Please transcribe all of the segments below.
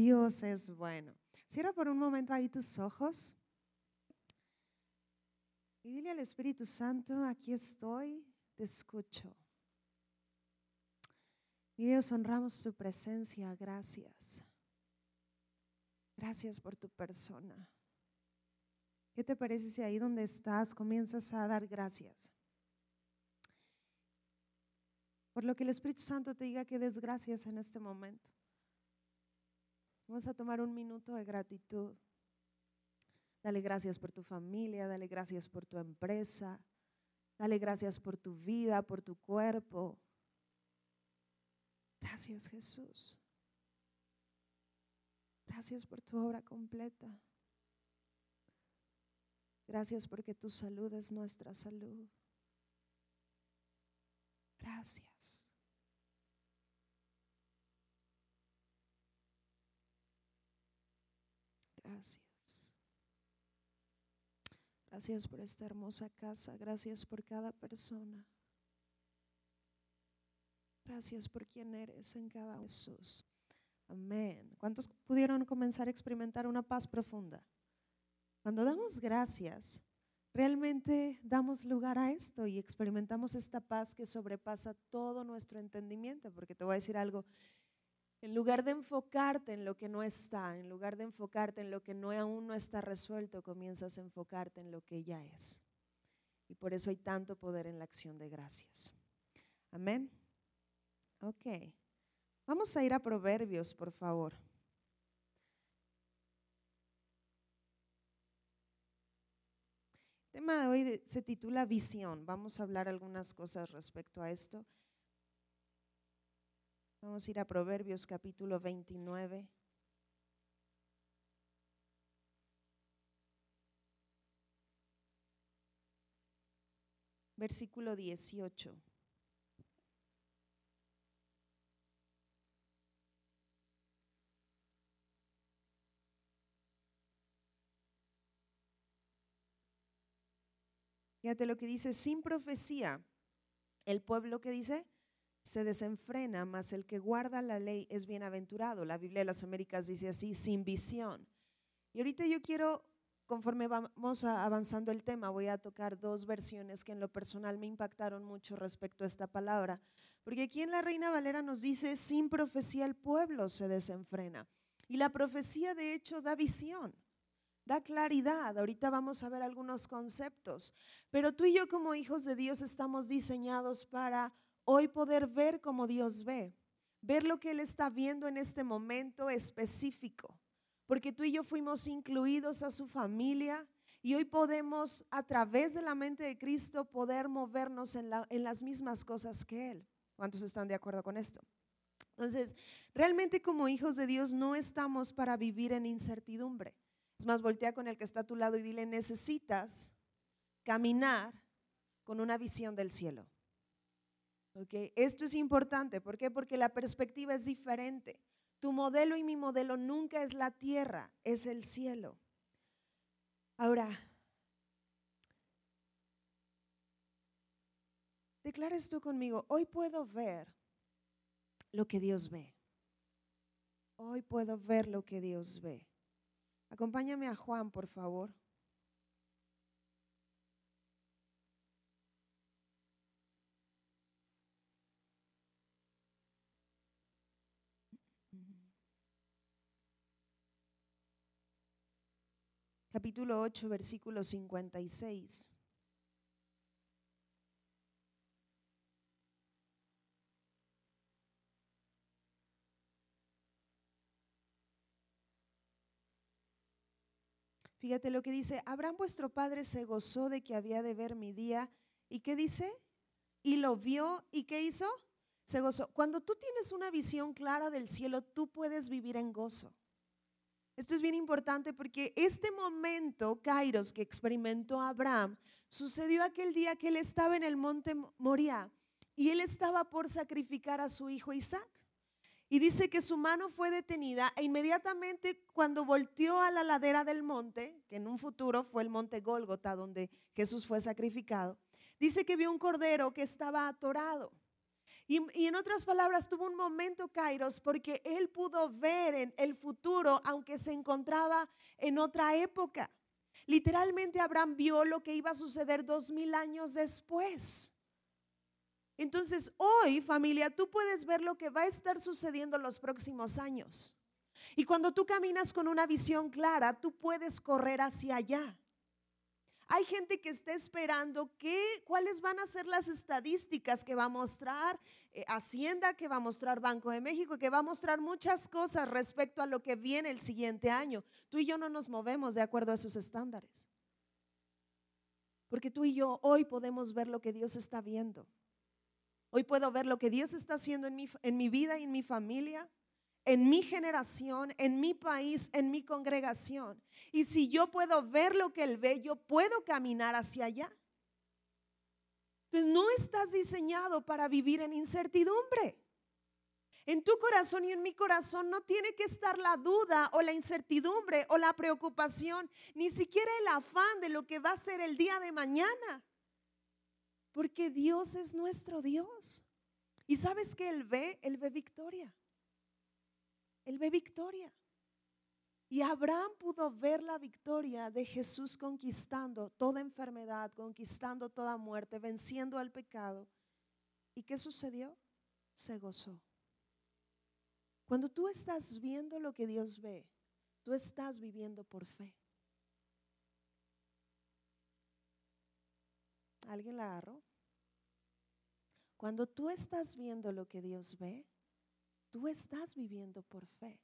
Dios es bueno. Cierra por un momento ahí tus ojos. Y dile al Espíritu Santo, aquí estoy, te escucho. Mi Dios, honramos tu presencia, gracias. Gracias por tu persona. ¿Qué te parece si ahí donde estás comienzas a dar gracias? Por lo que el Espíritu Santo te diga que des gracias en este momento. Vamos a tomar un minuto de gratitud. Dale gracias por tu familia, dale gracias por tu empresa, dale gracias por tu vida, por tu cuerpo. Gracias Jesús. Gracias por tu obra completa. Gracias porque tu salud es nuestra salud. Gracias. Gracias. Gracias por esta hermosa casa. Gracias por cada persona. Gracias por quien eres en cada Jesús. Amén. ¿Cuántos pudieron comenzar a experimentar una paz profunda? Cuando damos gracias, realmente damos lugar a esto y experimentamos esta paz que sobrepasa todo nuestro entendimiento, porque te voy a decir algo, en lugar de enfocarte en lo que no está, en lugar de enfocarte en lo que no aún no está resuelto, comienzas a enfocarte en lo que ya es. Y por eso hay tanto poder en la acción de gracias. Amén. Ok. Vamos a ir a Proverbios, por favor. El tema de hoy se titula visión. Vamos a hablar algunas cosas respecto a esto. Vamos a ir a Proverbios capítulo 29. Versículo 18. Fíjate lo que dice, sin profecía, el pueblo que dice, se desenfrena, mas el que guarda la ley es bienaventurado. La Biblia de las Américas dice así, sin visión. Y ahorita yo quiero, conforme vamos avanzando el tema, voy a tocar dos versiones que en lo personal me impactaron mucho respecto a esta palabra. Porque aquí en la Reina Valera nos dice, sin profecía el pueblo se desenfrena. Y la profecía de hecho da visión da claridad. Ahorita vamos a ver algunos conceptos. Pero tú y yo como hijos de Dios estamos diseñados para hoy poder ver como Dios ve, ver lo que Él está viendo en este momento específico, porque tú y yo fuimos incluidos a su familia y hoy podemos a través de la mente de Cristo poder movernos en, en las mismas cosas que Él. ¿Cuántos están de acuerdo con esto? Entonces, realmente como hijos de Dios no estamos para vivir en incertidumbre. Es más, voltea con el que está a tu lado y dile, necesitas caminar con una visión del cielo. Esto es importante. ¿Por qué? Porque la perspectiva es diferente. Tu modelo y mi modelo nunca es la tierra, es el cielo. Ahora, declara esto conmigo. Hoy puedo ver lo que Dios ve. Hoy puedo ver lo que Dios ve. Acompáñame a Juan, por favor. Capítulo 8, versículo 56. Fíjate lo que dice, Abraham vuestro padre se gozó de que había de ver mi día. ¿Y qué dice? Y lo vio y qué hizo? Se gozó. Cuando tú tienes una visión clara del cielo, tú puedes vivir en gozo. Esto es bien importante porque este momento, Kairos, que experimentó Abraham, sucedió aquel día que él estaba en el monte Moria y él estaba por sacrificar a su hijo Isaac. Y dice que su mano fue detenida e inmediatamente cuando volteó a la ladera del monte, que en un futuro fue el monte Gólgota donde Jesús fue sacrificado, dice que vio un cordero que estaba atorado. Y, en otras palabras, tuvo un momento, Kairos, porque él pudo ver en el futuro, aunque se encontraba en otra época. Literalmente Abraham vio lo que iba a suceder dos mil años después. Entonces hoy, familia, tú puedes ver lo que va a estar sucediendo en los próximos años. Y cuando tú caminas con una visión clara, tú puedes correr hacia allá. Hay gente que está esperando que, cuáles van a ser las estadísticas que va a mostrar eh, Hacienda, que va a mostrar Banco de México, que va a mostrar muchas cosas respecto a lo que viene el siguiente año. Tú y yo no nos movemos de acuerdo a esos estándares. Porque tú y yo hoy podemos ver lo que Dios está viendo. Hoy puedo ver lo que Dios está haciendo en mi, en mi vida y en mi familia en mi generación, en mi país, en mi congregación. Y si yo puedo ver lo que Él ve, yo puedo caminar hacia allá. Entonces no estás diseñado para vivir en incertidumbre. En tu corazón y en mi corazón no tiene que estar la duda o la incertidumbre o la preocupación, ni siquiera el afán de lo que va a ser el día de mañana. Porque Dios es nuestro Dios. Y sabes que Él ve, Él ve victoria. Él ve victoria. Y Abraham pudo ver la victoria de Jesús conquistando toda enfermedad, conquistando toda muerte, venciendo al pecado. ¿Y qué sucedió? Se gozó. Cuando tú estás viendo lo que Dios ve, tú estás viviendo por fe. ¿Alguien la agarró? Cuando tú estás viendo lo que Dios ve, tú estás viviendo por fe.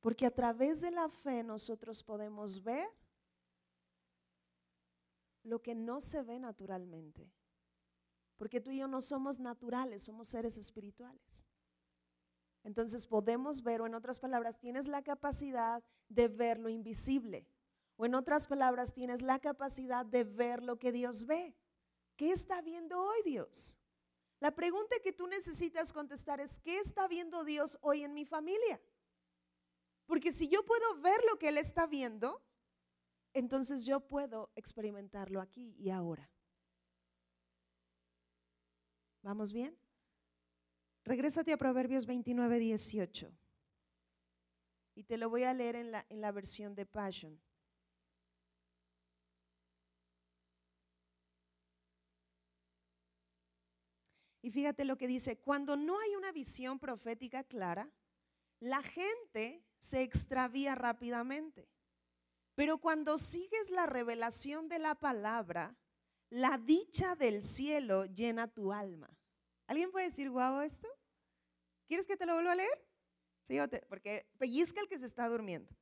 Porque a través de la fe nosotros podemos ver lo que no se ve naturalmente. Porque tú y yo no somos naturales, somos seres espirituales. Entonces podemos ver, o en otras palabras, tienes la capacidad de ver lo invisible. O en otras palabras, tienes la capacidad de ver lo que Dios ve. ¿Qué está viendo hoy Dios? La pregunta que tú necesitas contestar es, ¿qué está viendo Dios hoy en mi familia? Porque si yo puedo ver lo que Él está viendo, entonces yo puedo experimentarlo aquí y ahora. ¿Vamos bien? Regrésate a Proverbios 29, 18. Y te lo voy a leer en la, en la versión de Passion. Y fíjate lo que dice, cuando no hay una visión profética clara, la gente se extravía rápidamente. Pero cuando sigues la revelación de la palabra, la dicha del cielo llena tu alma. ¿Alguien puede decir, guau, esto? ¿Quieres que te lo vuelva a leer? Sí, porque pellizca el que se está durmiendo.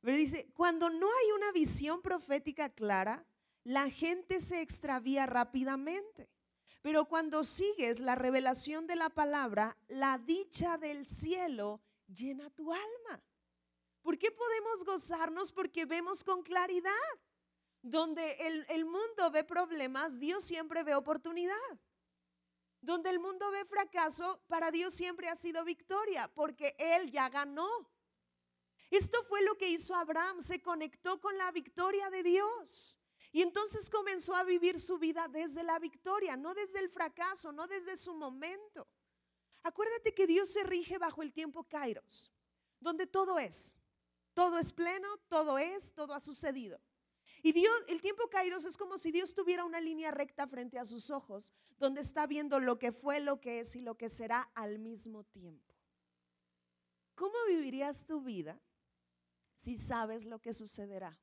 Pero dice, cuando no hay una visión profética clara, la gente se extravía rápidamente. Pero cuando sigues la revelación de la palabra, la dicha del cielo llena tu alma. ¿Por qué podemos gozarnos? Porque vemos con claridad. Donde el, el, mundo ve problemas, Dios siempre ve oportunidad. Donde el mundo ve fracaso, para Dios siempre ha sido victoria, porque Él ya ganó. Esto fue lo que hizo Abraham, se conectó con la victoria de Dios. Y entonces comenzó a vivir su vida desde la victoria, no desde el fracaso, no desde su momento. Acuérdate que Dios se rige bajo el tiempo Kairos, donde todo es, todo es pleno, todo es, todo ha sucedido. Y Dios, el tiempo Kairos es como si Dios tuviera una línea recta frente a sus ojos, donde está viendo lo que fue, lo que es y lo que será al mismo tiempo. ¿Cómo vivirías tu vida si sabes lo que sucederá?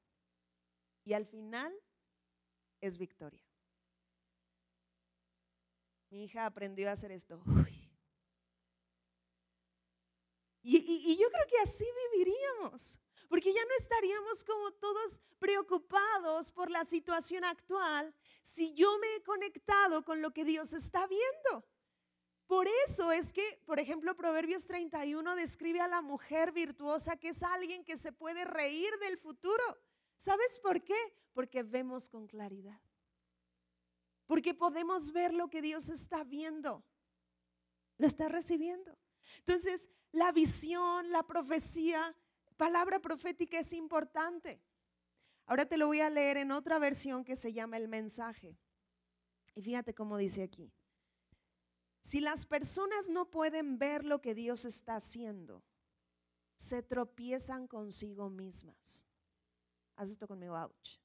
Y al final es victoria. Mi hija aprendió a hacer esto. Y, y, yo creo que así viviríamos, porque ya no estaríamos como todos preocupados por la situación actual si yo me he conectado con lo que Dios está viendo. Por eso es que, por ejemplo, Proverbios 31 describe a la mujer virtuosa que es alguien que se puede reír del futuro. ¿Sabes por qué? Porque vemos con claridad. Porque podemos ver lo que Dios está viendo. Lo está recibiendo. Entonces, la visión, la profecía, palabra profética es importante. Ahora te lo voy a leer en otra versión que se llama el mensaje. Y fíjate cómo dice aquí. Si las personas no pueden ver lo que Dios está haciendo, se tropiezan consigo mismas. Haz esto conmigo, ouch.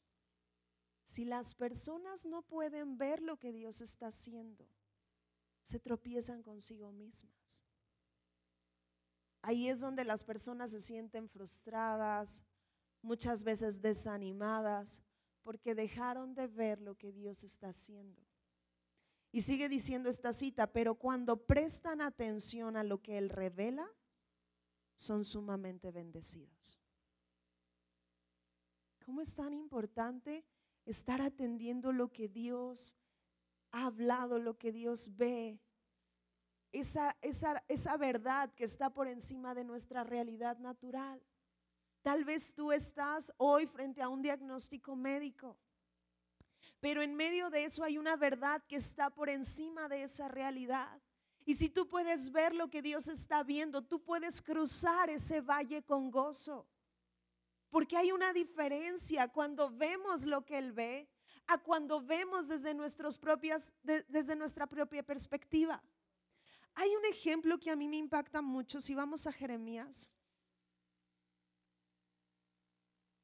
Si las personas no pueden ver lo que Dios está haciendo, se tropiezan consigo mismas. Ahí es donde las personas se sienten frustradas, muchas veces desanimadas, porque dejaron de ver lo que Dios está haciendo. Y sigue diciendo esta cita, pero cuando prestan atención a lo que Él revela, son sumamente bendecidos. ¿Cómo es tan importante estar atendiendo lo que Dios ha hablado, lo que Dios ve? Esa, esa, esa verdad que está por encima de nuestra realidad natural. Tal vez tú estás hoy frente a un diagnóstico médico, pero en medio de eso hay una verdad que está por encima de esa realidad. Y si tú puedes ver lo que Dios está viendo, tú puedes cruzar ese valle con gozo. Porque hay una diferencia cuando vemos lo que Él ve a cuando vemos desde, nuestros propias, desde nuestra propia perspectiva. Hay un ejemplo que a mí me impacta mucho si vamos a Jeremías.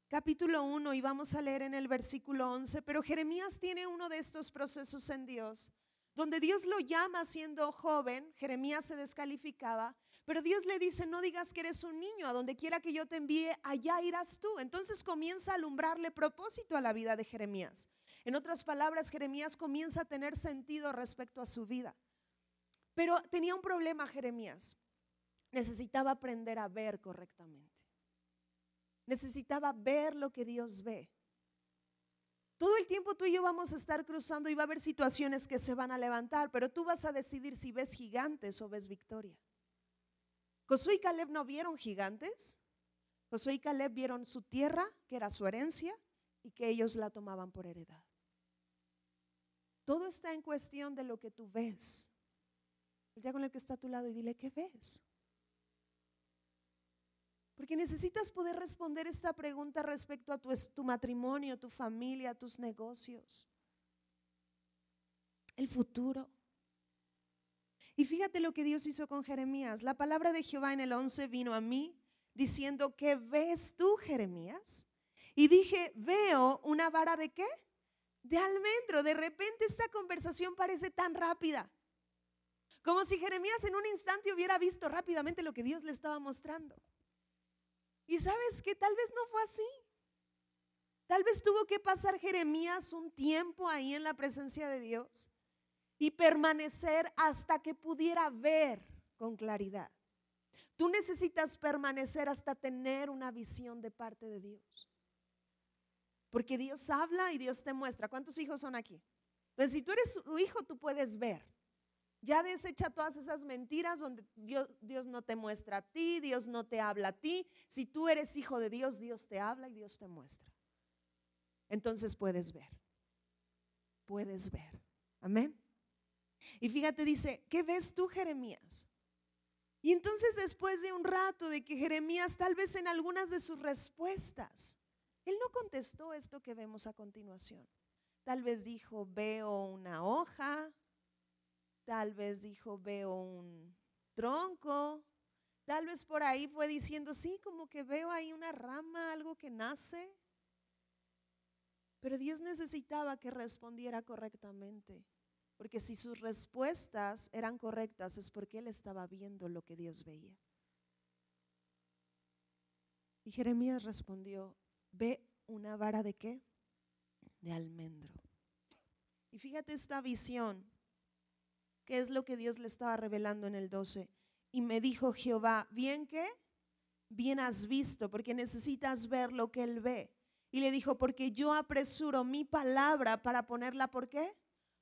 capítulo 1 y vamos a leer en el versículo 11, pero Jeremías tiene uno de estos procesos en Dios, donde Dios lo llama siendo joven, Jeremías se descalificaba, pero Dios le dice, no digas que eres un niño, a donde quiera que yo te envíe, allá irás tú. Entonces comienza a alumbrarle propósito a la vida de Jeremías. En otras palabras, Jeremías comienza a tener sentido respecto a su vida. Pero tenía un problema Jeremías. Necesitaba aprender a ver correctamente necesitaba ver lo que Dios ve. Todo el tiempo tú y yo vamos a estar cruzando y va a haber situaciones que se van a levantar, pero tú vas a decidir si ves gigantes o ves victoria. Josué y Caleb no vieron gigantes. Josué y Caleb vieron su tierra, que era su herencia, y que ellos la tomaban por heredad. Todo está en cuestión de lo que tú ves. El día con el que está a tu lado y dile, ¿qué ves? Porque necesitas poder responder esta pregunta respecto a tu, tu matrimonio, tu familia, tus negocios, el futuro. Y fíjate lo que Dios hizo con Jeremías. La palabra de Jehová en el 11 vino a mí diciendo, ¿qué ves tú, Jeremías? Y dije, veo una vara de qué? De almendro. De repente esta conversación parece tan rápida. Como si Jeremías en un instante hubiera visto rápidamente lo que Dios le estaba mostrando. Y sabes que tal vez no fue así. Tal vez tuvo que pasar Jeremías un tiempo ahí en la presencia de Dios y permanecer hasta que pudiera ver con claridad. Tú necesitas permanecer hasta tener una visión de parte de Dios. Porque Dios habla y Dios te muestra. ¿Cuántos hijos son aquí? Entonces, si tú eres su hijo, tú puedes ver. Ya desecha todas esas mentiras donde Dios, Dios, no te muestra a ti, Dios no te habla a ti. Si tú eres hijo de Dios, Dios te habla y Dios te muestra. Entonces puedes ver. Puedes ver. Amén. Y fíjate, dice, ¿qué ves tú, Jeremías? Y entonces después de un rato de que Jeremías tal vez en algunas de sus respuestas, él no contestó esto que vemos a continuación. Tal vez dijo, veo una hoja, Tal vez dijo, veo un tronco. Tal vez por ahí fue diciendo, sí, como que veo ahí una rama, algo que nace. Pero Dios necesitaba que respondiera correctamente. Porque si sus respuestas eran correctas es porque Él estaba viendo lo que Dios veía. Y Jeremías respondió, ve una vara de qué? De almendro. Y fíjate esta visión qué es lo que Dios le estaba revelando en el 12. Y me dijo Jehová, ¿bien qué? Bien has visto, porque necesitas ver lo que Él ve. Y le dijo, porque yo apresuro mi palabra para ponerla, ¿por qué?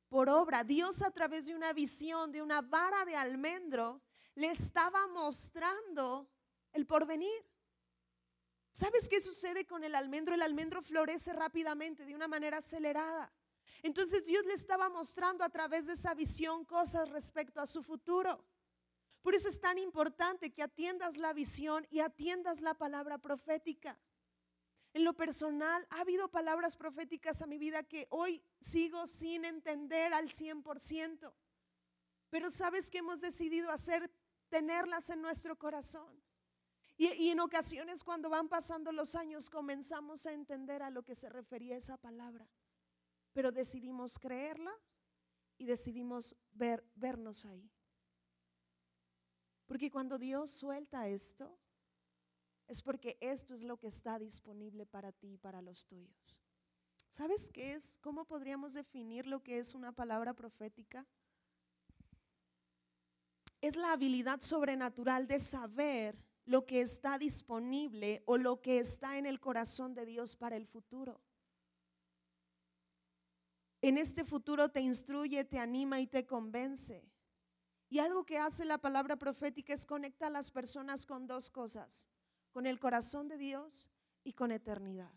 Por obra. Dios a través de una visión, de una vara de almendro, le estaba mostrando el porvenir. ¿Sabes qué sucede con el almendro? El almendro florece rápidamente, de una manera acelerada. Entonces Dios le estaba mostrando a través de esa visión cosas respecto a su futuro. Por eso es tan importante que atiendas la visión y atiendas la palabra profética. En lo personal, ha habido palabras proféticas a mi vida que hoy sigo sin entender al 100%. Pero sabes que hemos decidido hacer, tenerlas en nuestro corazón. Y, en ocasiones cuando van pasando los años comenzamos a entender a lo que se refería esa palabra. Pero decidimos creerla y decidimos ver, vernos ahí. Porque cuando Dios suelta esto, es porque esto es lo que está disponible para ti y para los tuyos. ¿Sabes qué es? ¿Cómo podríamos definir lo que es una palabra profética? Es la habilidad sobrenatural de saber lo que está disponible o lo que está en el corazón de Dios para el futuro. En este futuro te instruye, te anima y te convence. Y algo que hace la palabra profética es conectar a las personas con dos cosas, con el corazón de Dios y con eternidad.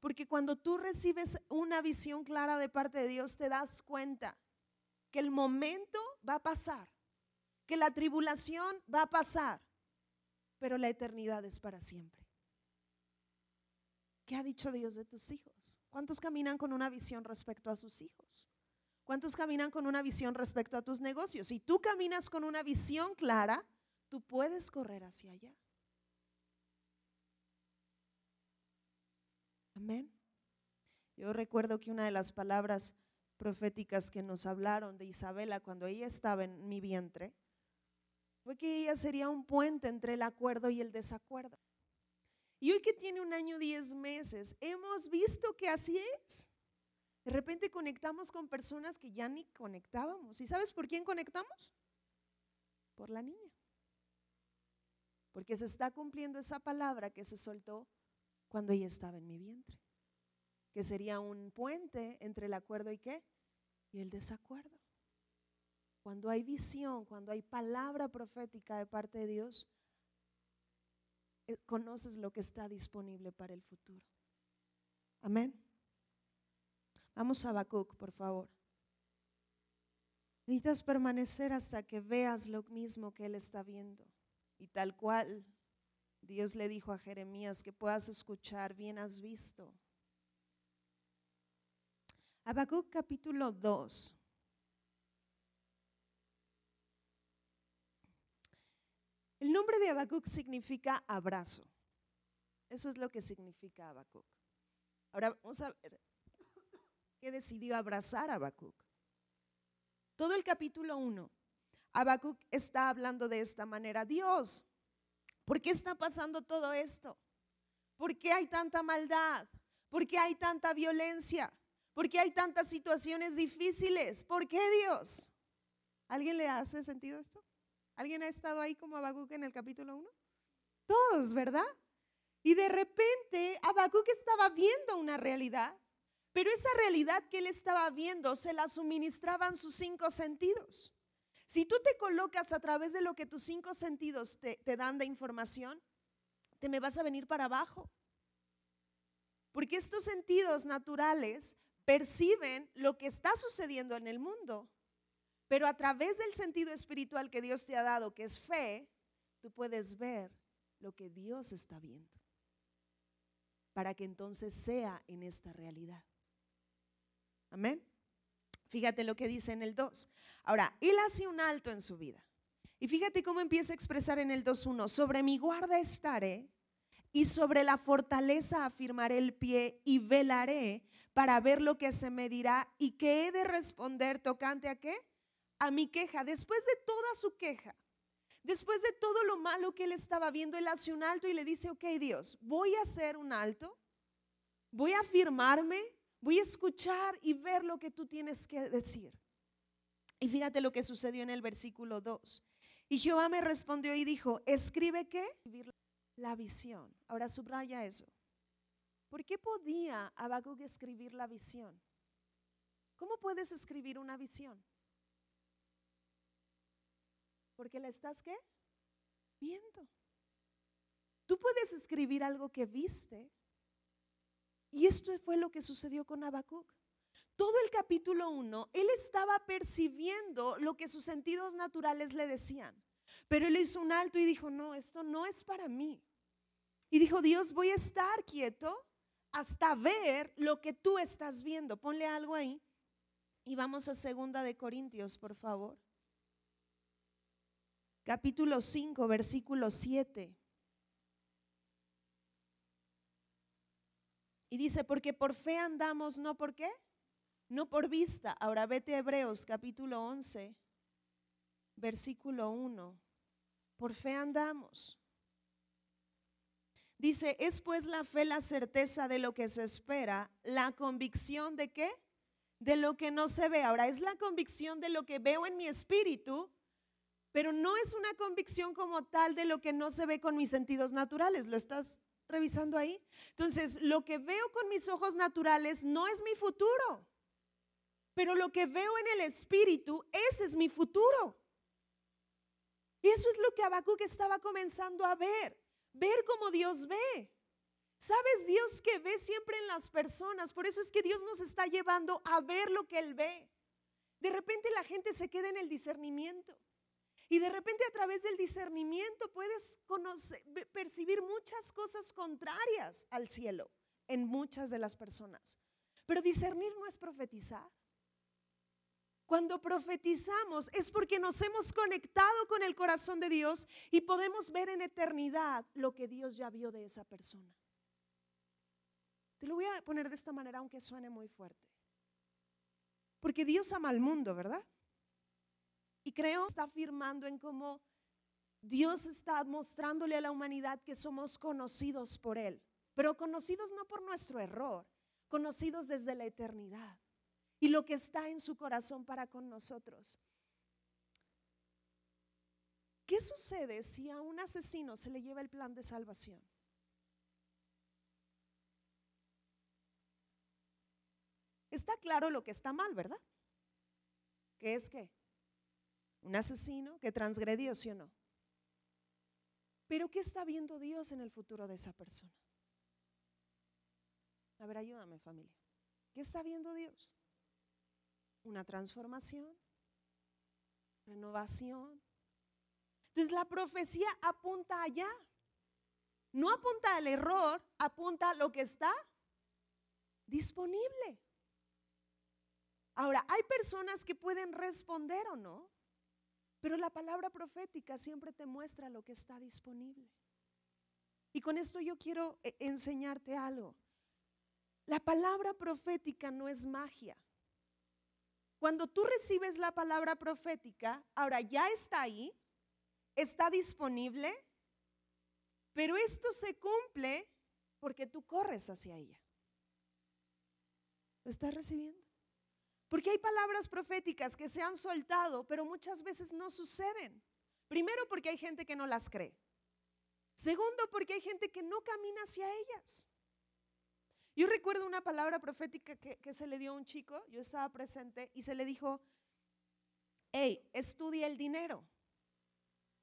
Porque cuando tú recibes una visión clara de parte de Dios, te das cuenta que el momento va a pasar, que la tribulación va a pasar, pero la eternidad es para siempre. ¿Qué ha dicho Dios de tus hijos? ¿Cuántos caminan con una visión respecto a sus hijos? ¿Cuántos caminan con una visión respecto a tus negocios? Si tú caminas con una visión clara, tú puedes correr hacia allá. Amén. Yo recuerdo que una de las palabras proféticas que nos hablaron de Isabela cuando ella estaba en mi vientre fue que ella sería un puente entre el acuerdo y el desacuerdo. Y hoy que tiene un año, diez meses, hemos visto que así es. De repente conectamos con personas que ya ni conectábamos. ¿Y sabes por quién conectamos? Por la niña. Porque se está cumpliendo esa palabra que se soltó cuando ella estaba en mi vientre, que sería un puente entre el acuerdo y qué? Y el desacuerdo. Cuando hay visión, cuando hay palabra profética de parte de Dios, eh, conoces lo que está disponible para el futuro. Amén. Vamos a Habacuc, por favor. Necesitas permanecer hasta que veas lo mismo que él está viendo. Y tal cual Dios le dijo a Jeremías que puedas escuchar, bien has visto. Habacuc capítulo 2. El nombre de Habacuc significa abrazo. Eso es lo que significa Habacuc. Ahora vamos a ver qué decidió abrazar Habacuc. Todo el capítulo 1, Habacuc está hablando de esta manera. Dios, ¿Por qué está pasando todo esto? ¿Por qué hay tanta maldad? ¿Por qué hay tanta violencia? ¿Por qué hay tantas situaciones difíciles? ¿Por qué Dios? ¿Alguien le hace sentido esto? ¿Alguien ha estado ahí como Habacuc en el capítulo 1? Todos, ¿verdad? Y de repente Habacuc estaba viendo una realidad, pero esa realidad que él estaba viendo se la suministraban sus cinco sentidos. Si tú te colocas a través de lo que tus cinco sentidos te, dan de información, te me vas a venir para abajo. Porque estos sentidos naturales perciben lo que está sucediendo en el mundo. Pero a través del sentido espiritual que Dios te ha dado, que es fe, tú puedes ver lo que Dios está viendo. Para que entonces sea en esta realidad. Amén. Fíjate lo que dice en el 2. Ahora, él hace un alto en su vida. Y fíjate cómo empieza a expresar en el 2.1. Sobre mi guarda estaré y sobre la fortaleza afirmaré el pie y velaré para ver lo que se me dirá y que he de responder tocante a qué? A mi queja. Después de toda su queja, después de todo lo malo que él estaba viendo, él hace un alto y le dice, ok Dios, voy a hacer un alto, voy a afirmarme Voy a escuchar y ver lo que tú tienes que decir. Y fíjate lo que sucedió en el versículo 2. Y Jehová me respondió y dijo, escribe qué? La visión. Ahora subraya eso. ¿Por qué podía Habacuc escribir la visión? ¿Cómo puedes escribir una visión? Porque la estás qué? Viendo. Tú puedes escribir algo que viste, y esto fue lo que sucedió con Habacuc. Todo el capítulo 1, él estaba percibiendo lo que sus sentidos naturales le decían. Pero él hizo un alto y dijo, no, esto no es para mí. Y dijo, Dios, voy a estar quieto hasta ver lo que tú estás viendo. Ponle algo ahí. Y vamos a segunda de Corintios, por favor. Capítulo 5, versículo 7. Y dice, porque por fe andamos, no por qué, no por vista. Ahora vete Hebreos capítulo 11, versículo 1. Por fe andamos. Dice, es pues la fe la certeza de lo que se espera, la convicción de qué? De lo que no se ve. Ahora, es la convicción de lo que veo en mi espíritu, pero no es una convicción como tal de lo que no se ve con mis sentidos naturales. ¿Lo estás revisando ahí? Entonces, lo que veo con mis ojos naturales no es mi futuro, pero lo que veo en el espíritu, ese es mi futuro. Y eso es lo que Habacuc estaba comenzando a ver ver como Dios ve. Sabes, Dios que ve siempre en las personas, por eso es que Dios nos está llevando a ver lo que Él ve. De repente la gente se queda en el discernimiento. Y de repente a través del discernimiento puedes percibir muchas cosas contrarias al cielo en muchas de las personas. Pero discernir no es profetizar. Cuando profetizamos es porque nos hemos conectado con el corazón de Dios y podemos ver en eternidad lo que Dios ya vio de esa persona. Te lo voy a poner de esta manera aunque suene muy fuerte. Porque Dios ama al mundo, ¿verdad? Y creo que está afirmando en cómo Dios está mostrándole a la humanidad que somos conocidos por Él, pero conocidos no por nuestro error, conocidos desde la eternidad y lo que está en su corazón para con nosotros. ¿Qué sucede si a un asesino se le lleva el plan de salvación? Está claro lo que está mal, ¿verdad? ¿Qué es qué? Un asesino que transgredió, ¿sí o no? Pero ¿qué está viendo Dios en el futuro de esa persona? A ver, ayúdame familia. ¿Qué está viendo Dios? una transformación, renovación. Entonces la profecía apunta allá. No apunta al error, apunta a lo que está disponible. Ahora, hay personas que pueden responder o no, pero la palabra profética siempre te muestra lo que está disponible. Y con esto yo quiero eh, enseñarte algo. La palabra profética no es magia. Cuando tú recibes la palabra profética, ahora ya está ahí, está disponible, pero esto se cumple porque tú corres hacia ella. ¿Lo estás recibiendo? Porque hay palabras proféticas que se han soltado, pero muchas veces no suceden. Primero porque hay gente que no las cree. Segundo porque hay gente que no camina hacia ellas. Yo recuerdo una palabra profética que, se le dio a un chico, yo estaba presente, y se le dijo, hey, estudia el dinero.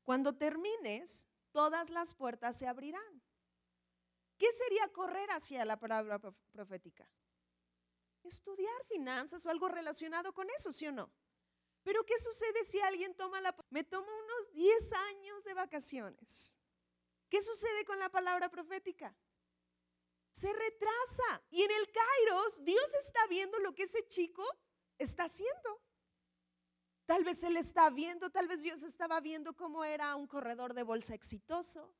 Cuando termines, todas las puertas se abrirán. ¿Qué sería correr hacia la palabra profética? Estudiar finanzas o algo relacionado con eso, ¿sí o no? Pero ¿qué sucede si alguien toma la... Me tomo unos 10 años de vacaciones. ¿Qué sucede con la palabra profética? se retrasa. Y en el Kairos, Dios está viendo lo que ese chico está haciendo. Tal vez él está viendo, tal vez Dios estaba viendo cómo era un corredor de bolsa exitoso.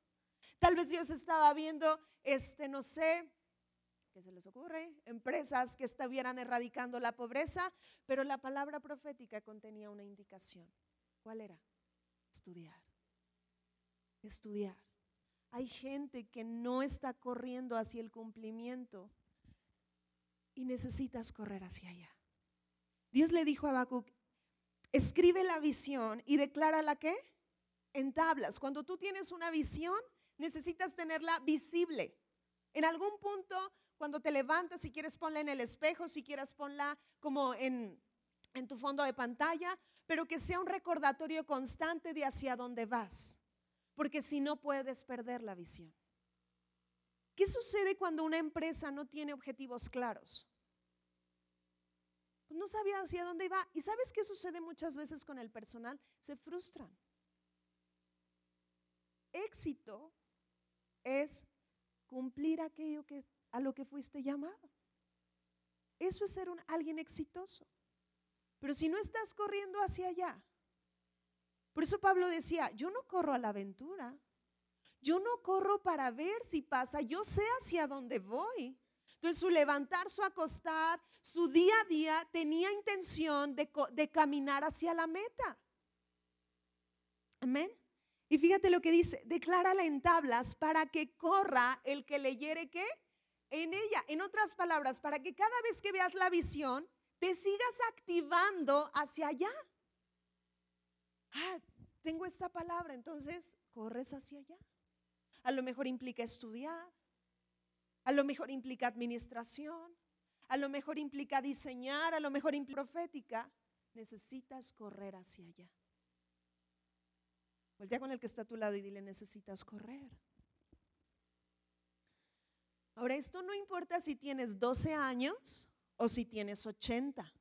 Tal vez Dios estaba viendo, este, no sé, ¿qué se les ocurre? Empresas que estuvieran erradicando la pobreza, pero la palabra profética contenía una indicación. ¿Cuál era? Estudiar. Estudiar. Hay gente que no está corriendo hacia el cumplimiento y necesitas correr hacia allá. Dios le dijo a Habacuc, escribe la visión y declara la qué? En tablas. Cuando tú tienes una visión, necesitas tenerla visible. En algún punto, cuando te levantas, si quieres ponla en el espejo, si quieres ponla como en, tu fondo de pantalla, pero que sea un recordatorio constante de hacia dónde vas porque si no puedes perder la visión. ¿Qué sucede cuando una empresa no tiene objetivos claros? Pues no sabía hacia dónde iba. ¿Y sabes qué sucede muchas veces con el personal? Se frustran. Éxito es cumplir aquello que, a lo que fuiste llamado. Eso es ser un, alguien exitoso. Pero si no estás corriendo hacia allá, por eso Pablo decía, yo no corro a la aventura, yo no corro para ver si pasa, yo sé hacia dónde voy. Entonces su levantar, su acostar, su día a día tenía intención de, de caminar hacia la meta. Amén. Y fíjate lo que dice, declárala en tablas para que corra el que leyere qué? En ella. En otras palabras, para que cada vez que veas la visión, te sigas activando hacia allá. Ah, tengo esta palabra, entonces corres hacia allá. A lo mejor implica estudiar, a lo mejor implica administración, a lo mejor implica diseñar, a lo mejor implica profética. Necesitas correr hacia allá. Voltea con el que está a tu lado y dile, necesitas correr. Ahora, esto no importa si tienes 12 años o si tienes 80.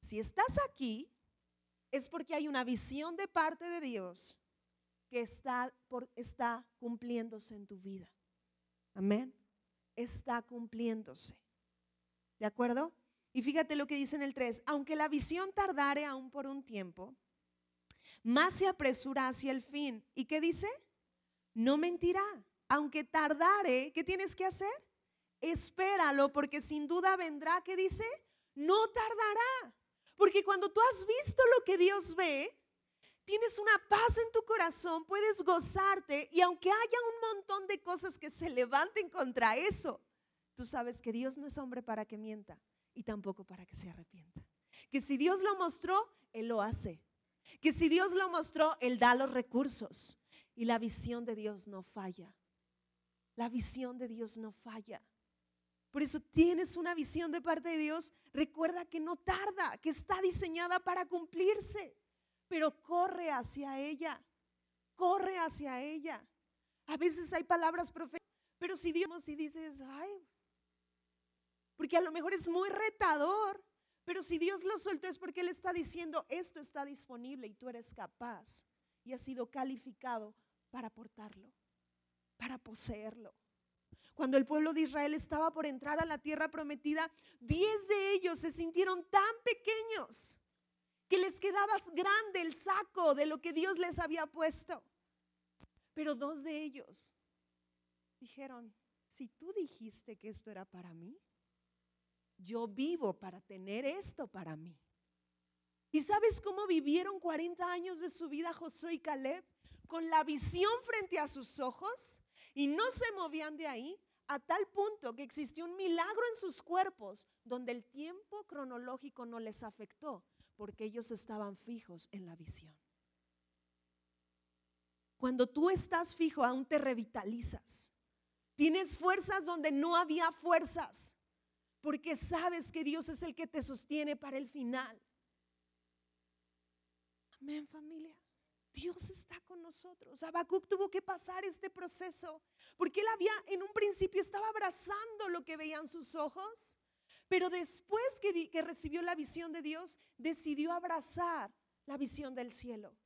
Si estás aquí, es porque hay una visión de parte de Dios que está, por, cumpliéndose en tu vida. Amén. Está cumpliéndose. ¿De acuerdo? Y fíjate lo que dice en el 3. Aunque la visión tardare aún por un tiempo, más se apresura hacia el fin. ¿Y qué dice? No mentirá. Aunque tardare, ¿qué tienes que hacer? Espéralo, porque sin duda vendrá. ¿Qué dice? No tardará. Porque cuando tú has visto lo que Dios ve, tienes una paz en tu corazón, puedes gozarte y aunque haya un montón de cosas que se levanten contra eso, tú sabes que Dios no es hombre para que mienta y tampoco para que se arrepienta. Que si Dios lo mostró, Él lo hace. Que si Dios lo mostró, Él da los recursos. Y la visión de Dios no falla. La visión de Dios no falla. Por eso tienes una visión de parte de Dios. Recuerda que no tarda, que está diseñada para cumplirse. Pero corre hacia ella. Corre hacia ella. A veces hay palabras proféticas. Pero si Dios y dices, ay, porque a lo mejor es muy retador. Pero si Dios lo soltó es porque Él está diciendo, esto está disponible y tú eres capaz y has sido calificado para portarlo, para poseerlo. Cuando el pueblo de Israel estaba por entrar a la tierra prometida, diez de ellos se sintieron tan pequeños que les quedaba grande el saco de lo que Dios les había puesto. Pero dos de ellos dijeron, si tú dijiste que esto era para mí, yo vivo para tener esto para mí. ¿Y sabes cómo vivieron 40 años de su vida Josué y Caleb? Con la visión frente a sus ojos y no se movían de ahí a tal punto que existió un milagro en sus cuerpos donde el tiempo cronológico no les afectó porque ellos estaban fijos en la visión. Cuando tú estás fijo aún te revitalizas. Tienes fuerzas donde no había fuerzas porque sabes que Dios es el que te sostiene para el final. Amén, familia. Dios está con nosotros. Habacuc tuvo que pasar este proceso porque él había en un principio estaba abrazando lo que veían sus ojos, pero después que, recibió la visión de Dios, decidió abrazar la visión del cielo.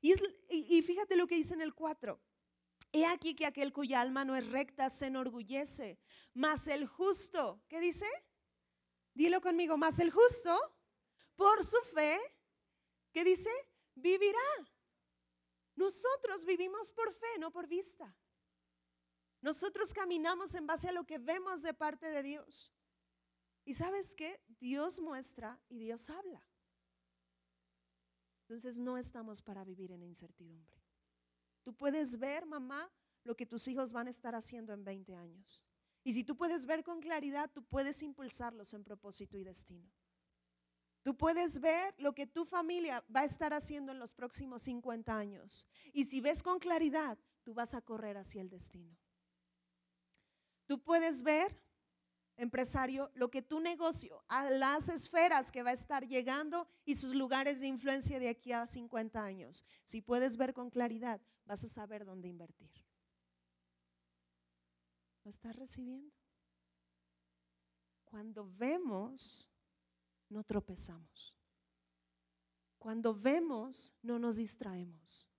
Y, y, fíjate lo que dice en el 4. He aquí que aquel cuya alma no es recta se enorgullece, mas el justo, ¿qué dice? Dilo conmigo, más el justo, por su fe, ¿qué dice? Vivirá. Nosotros vivimos por fe, no por vista. Nosotros caminamos en base a lo que vemos de parte de Dios. Y sabes qué? Dios muestra y Dios habla. Entonces no estamos para vivir en incertidumbre. Tú puedes ver, mamá, lo que tus hijos van a estar haciendo en 20 años. Y si tú puedes ver con claridad, tú puedes impulsarlos en propósito y destino. Tú puedes ver lo que tu familia va a estar haciendo en los próximos 50 años. Y si ves con claridad, tú vas a correr hacia el destino. Tú puedes ver, empresario, lo que tu negocio, a las esferas que va a estar llegando y sus lugares de influencia de aquí a 50 años. Si puedes ver con claridad, vas a saber dónde invertir. ¿Lo estás recibiendo? Cuando vemos, no tropezamos. Cuando vemos, no nos distraemos.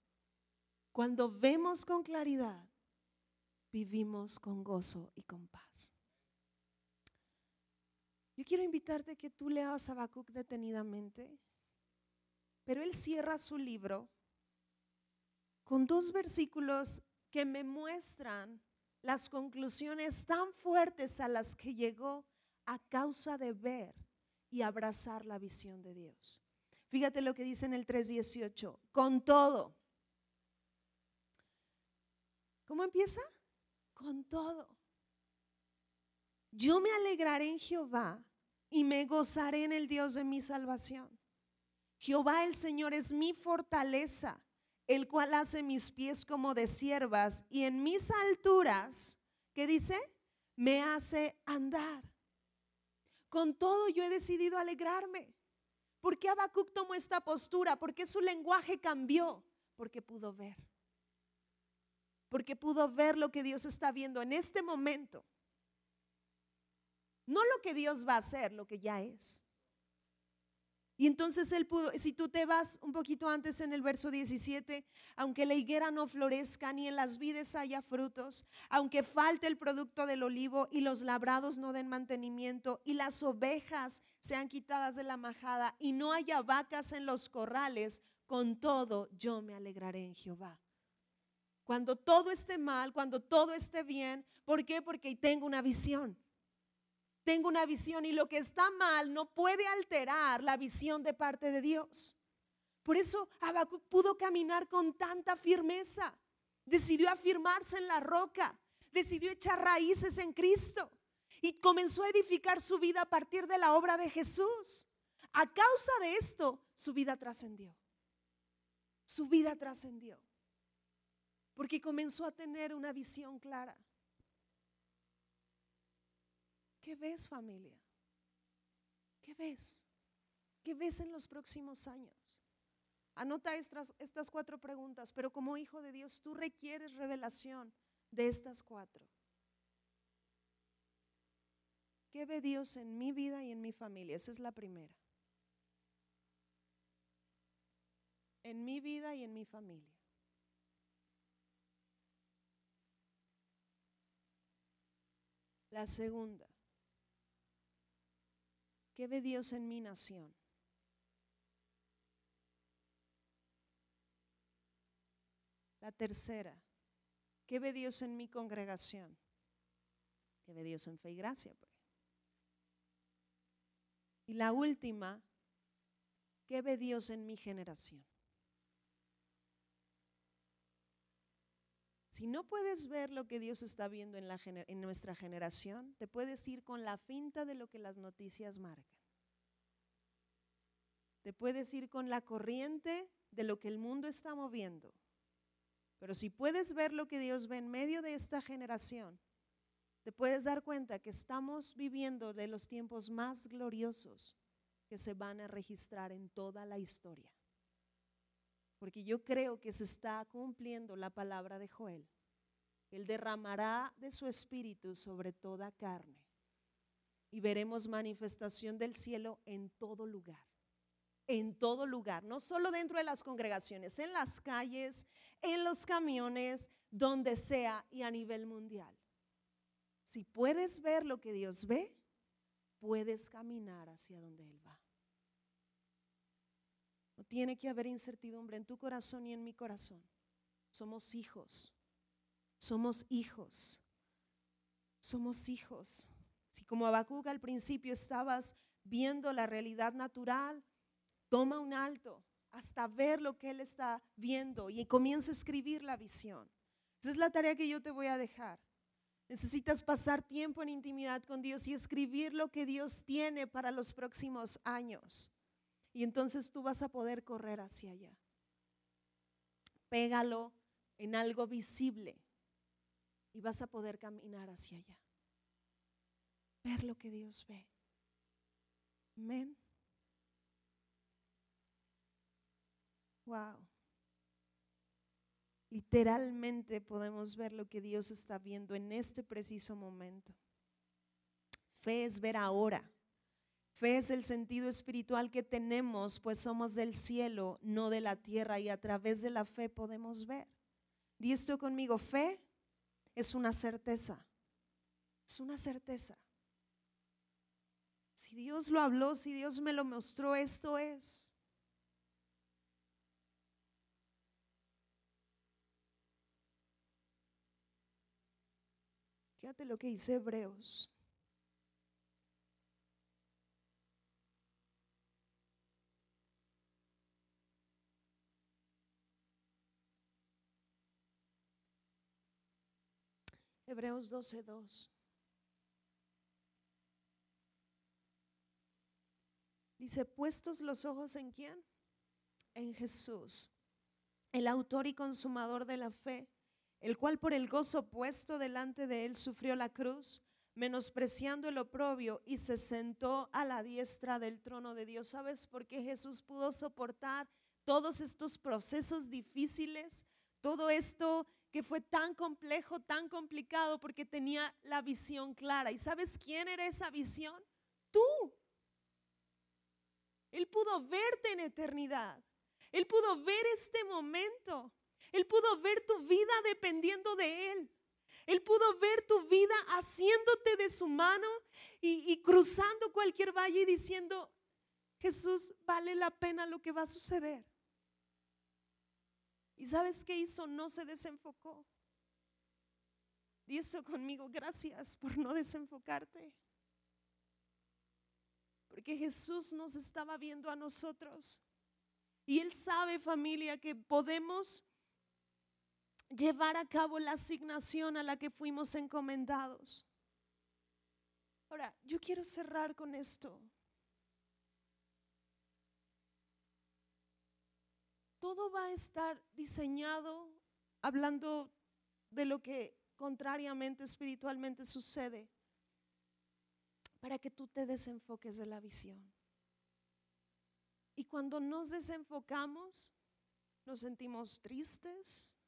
Cuando vemos con claridad, vivimos con gozo y con paz. Yo quiero invitarte a que tú leas a Habacuc detenidamente, pero él cierra su libro con dos versículos que me muestran las conclusiones tan fuertes a las que llegó a causa de ver y abrazar la visión de Dios. Fíjate lo que dice en el 3.18. Con todo. ¿Cómo empieza? Con todo. Yo me alegraré en Jehová y me gozaré en el Dios de mi salvación. Jehová el Señor es mi fortaleza, el cual hace mis pies como de siervas y en mis alturas, ¿qué dice? Me hace andar. Con todo yo he decidido alegrarme. ¿Por qué Habacuc tomó esta postura? ¿Por qué su lenguaje cambió? Porque pudo ver. Porque pudo ver lo que Dios está viendo en este momento. No lo que Dios va a hacer, lo que ya es. Y entonces él pudo, si tú te vas un poquito antes en el verso 17, aunque la higuera no florezca ni en las vides haya frutos, aunque falte el producto del olivo y los labrados no den mantenimiento y las ovejas sean quitadas de la majada y no haya vacas en los corrales, con todo yo me alegraré en Jehová. Cuando todo esté mal, cuando todo esté bien, ¿por qué? Porque tengo una visión tengo una visión y lo que está mal no puede alterar la visión de parte de Dios. Por eso Habacuc pudo caminar con tanta firmeza. Decidió afirmarse en la roca, decidió echar raíces en Cristo y comenzó a edificar su vida a partir de la obra de Jesús. A causa de esto, su vida trascendió. Su vida trascendió. Porque comenzó a tener una visión clara. ¿Qué ves familia? ¿Qué ves? ¿Qué ves en los próximos años? Anota estas, cuatro preguntas, pero como hijo de Dios tú requieres revelación de estas cuatro. ¿Qué ve Dios en mi vida y en mi familia? Esa es la primera. En mi vida y en mi familia. La segunda. ¿Qué ve Dios en mi nación? La tercera, ¿qué ve Dios en mi congregación? ¿Qué ve Dios en fe y gracia? Y la última, ¿qué ve Dios en mi generación? Si no puedes ver lo que Dios está viendo en, la, en nuestra generación, te puedes ir con la finta de lo que las noticias marcan. Te puedes ir con la corriente de lo que el mundo está moviendo. Pero si puedes ver lo que Dios ve en medio de esta generación, te puedes dar cuenta que estamos viviendo de los tiempos más gloriosos que se van a registrar en toda la historia porque yo creo que se está cumpliendo la palabra de Joel. Él derramará de su espíritu sobre toda carne y veremos manifestación del cielo en todo lugar. En todo lugar, no solo dentro de las congregaciones, en las calles, en los camiones, donde sea y a nivel mundial. Si puedes ver lo que Dios ve, puedes caminar hacia donde Él va. No tiene que haber incertidumbre en tu corazón y en mi corazón. Somos hijos. Somos hijos. Somos hijos. Si como Habacuc al principio estabas viendo la realidad natural, toma un alto hasta ver lo que Él está viendo y comienza a escribir la visión. Esa es la tarea que yo te voy a dejar. Necesitas pasar tiempo en intimidad con Dios y escribir lo que Dios tiene para los próximos años. Y entonces tú vas a poder correr hacia allá. Pégalo en algo visible y vas a poder caminar hacia allá. Ver lo que Dios ve. Amén. Wow. Literalmente podemos ver lo que Dios está viendo en este preciso momento. Fe es ver ahora. Fe es el sentido espiritual que tenemos, pues somos del cielo, no de la tierra, y a través de la fe podemos ver. Di esto conmigo, fe es una certeza, es una certeza. Si Dios lo habló, si Dios me lo mostró, esto es. Fíjate lo que dice Hebreos. Hebreos 12:2. Dice, puestos los ojos en quién? En Jesús, el autor y consumador de la fe, el cual por el gozo puesto delante de él sufrió la cruz, menospreciando el oprobio y se sentó a la diestra del trono de Dios. ¿Sabes por qué Jesús pudo soportar todos estos procesos difíciles? Todo esto que fue tan complejo, tan complicado, porque tenía la visión clara. ¿Y sabes quién era esa visión? Tú. Él pudo verte en eternidad. Él pudo ver este momento. Él pudo ver tu vida dependiendo de Él. Él pudo ver tu vida haciéndote de su mano y, y, cruzando cualquier valle y diciendo, Jesús, vale la pena lo que va a suceder. ¿Y sabes qué hizo? No se desenfocó. Dice conmigo, gracias por no desenfocarte. Porque Jesús nos estaba viendo a nosotros. Y Él sabe, familia, que podemos llevar a cabo la asignación a la que fuimos encomendados. Ahora, yo quiero cerrar con esto. Todo va a estar diseñado hablando de lo que contrariamente espiritualmente sucede para que tú te desenfoques de la visión. Y cuando nos desenfocamos, nos sentimos tristes,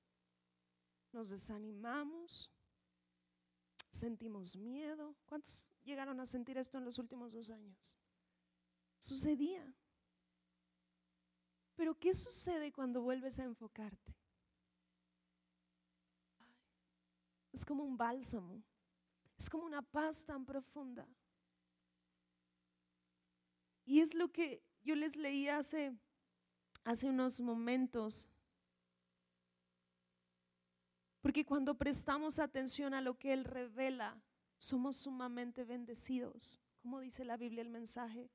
nos desanimamos, sentimos miedo. ¿Cuántos llegaron a sentir esto en los últimos dos años? Sucedía. Pero ¿qué sucede cuando vuelves a enfocarte? Es como un bálsamo, es como una paz tan profunda. Y es lo que yo les leí hace, hace unos momentos. Porque cuando prestamos atención a lo que Él revela, somos sumamente bendecidos, como dice la Biblia el mensaje.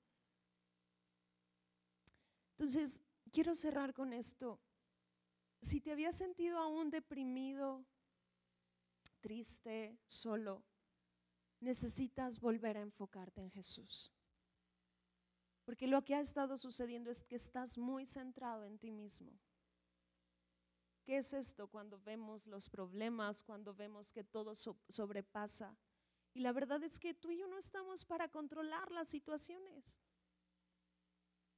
Entonces, quiero cerrar con esto. Si te habías sentido aún deprimido, triste, solo, necesitas volver a enfocarte en Jesús. Porque lo que ha estado sucediendo es que estás muy centrado en ti mismo. ¿Qué es esto cuando vemos los problemas, cuando vemos que todo sobrepasa? Y la verdad es que tú y yo no estamos para controlar las situaciones.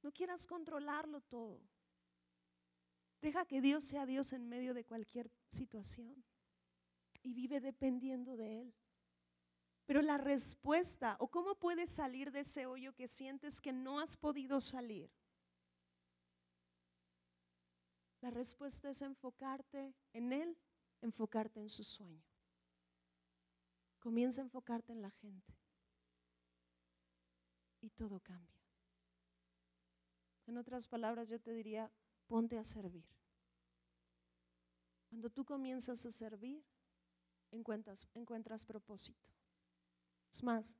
No quieras controlarlo todo. Deja que Dios sea Dios en medio de cualquier situación y vive dependiendo de Él. Pero la respuesta, o cómo puedes salir de ese hoyo que sientes que no has podido salir, la respuesta es enfocarte en Él, enfocarte en su sueño. Comienza a enfocarte en la gente y todo cambia. En otras palabras, yo te diría, ponte a servir. Cuando tú comienzas a servir, encuentras, encuentras propósito. Es más,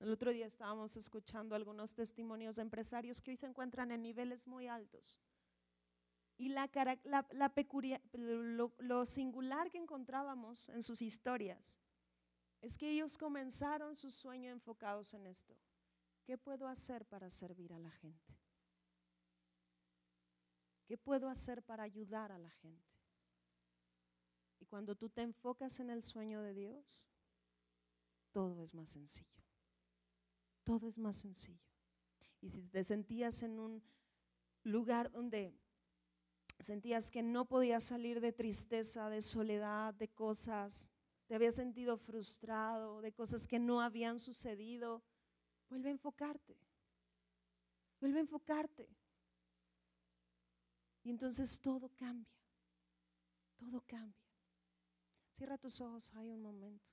el otro día estábamos escuchando algunos testimonios de empresarios que hoy se encuentran en niveles muy altos. Y la, la, lo, lo singular que encontrábamos en sus historias es que ellos comenzaron su sueño enfocados en esto. ¿Qué puedo hacer para servir a la gente? ¿Qué puedo hacer para ayudar a la gente? Y cuando tú te enfocas en el sueño de Dios, todo es más sencillo. Todo es más sencillo. Y si te sentías en un lugar donde sentías que no podías salir de tristeza, de soledad, de cosas, te habías sentido frustrado, de cosas que no habían sucedido, vuelve a enfocarte. Vuelve a enfocarte. Y entonces todo cambia. Todo cambia. Cierra tus ojos hay un momento.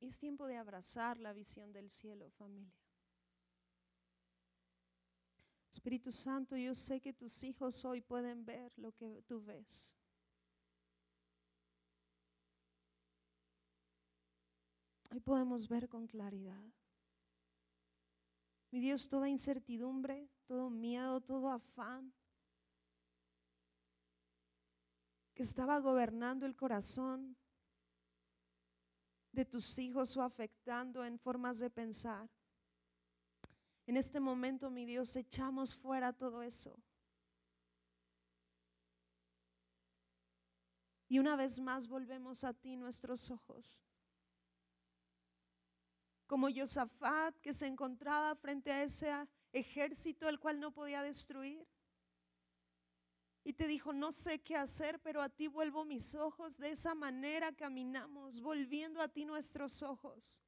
Es tiempo de abrazar la visión del cielo, familia. Espíritu Santo, yo sé que tus hijos hoy pueden ver lo que tú ves. Hoy podemos ver con claridad. Mi Dios, toda incertidumbre, todo miedo, todo afán que estaba gobernando el corazón de tus hijos o afectando en formas de pensar. En este momento, mi Dios, echamos fuera todo eso. Y una vez más volvemos a ti nuestros ojos. Como Josafat que se encontraba frente a ese ejército el cual no podía destruir. Y te dijo, no sé qué hacer, pero a ti vuelvo mis ojos. De esa manera caminamos, volviendo a ti nuestros ojos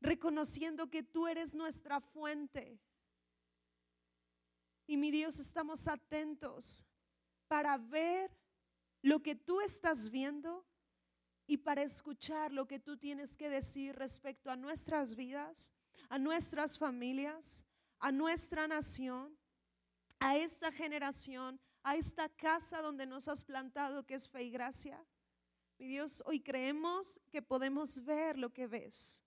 reconociendo que tú eres nuestra fuente. Y mi Dios, estamos atentos para ver lo que tú estás viendo y para escuchar lo que tú tienes que decir respecto a nuestras vidas, a nuestras familias, a nuestra nación, a esta generación, a esta casa donde nos has plantado que es fe y gracia. Mi Dios, hoy creemos que podemos ver lo que ves.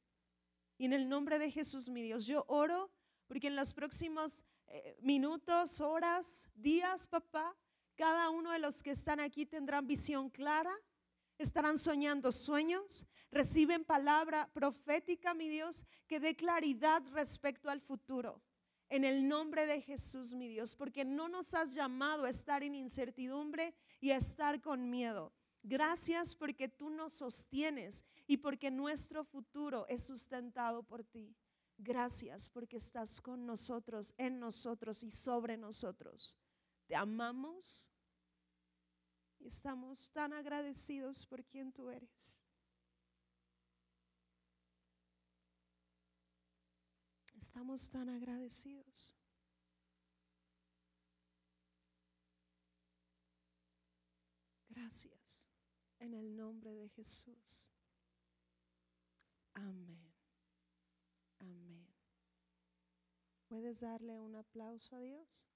Y en el nombre de Jesús, mi Dios, yo oro porque en los próximos eh, minutos, horas, días, papá, cada uno de los que están aquí tendrán visión clara, estarán soñando sueños, reciben palabra profética, mi Dios, que dé claridad respecto al futuro. En el nombre de Jesús, mi Dios, porque no nos has llamado a estar en incertidumbre y a estar con miedo. Gracias porque tú nos sostienes y porque nuestro futuro es sustentado por ti. Gracias porque estás con nosotros, en nosotros y sobre nosotros. Te amamos estamos tan agradecidos por quien tú eres. Estamos tan agradecidos. Gracias en el nombre de Jesús. Amén. Amén. ¿Puedes darle un aplauso a Dios?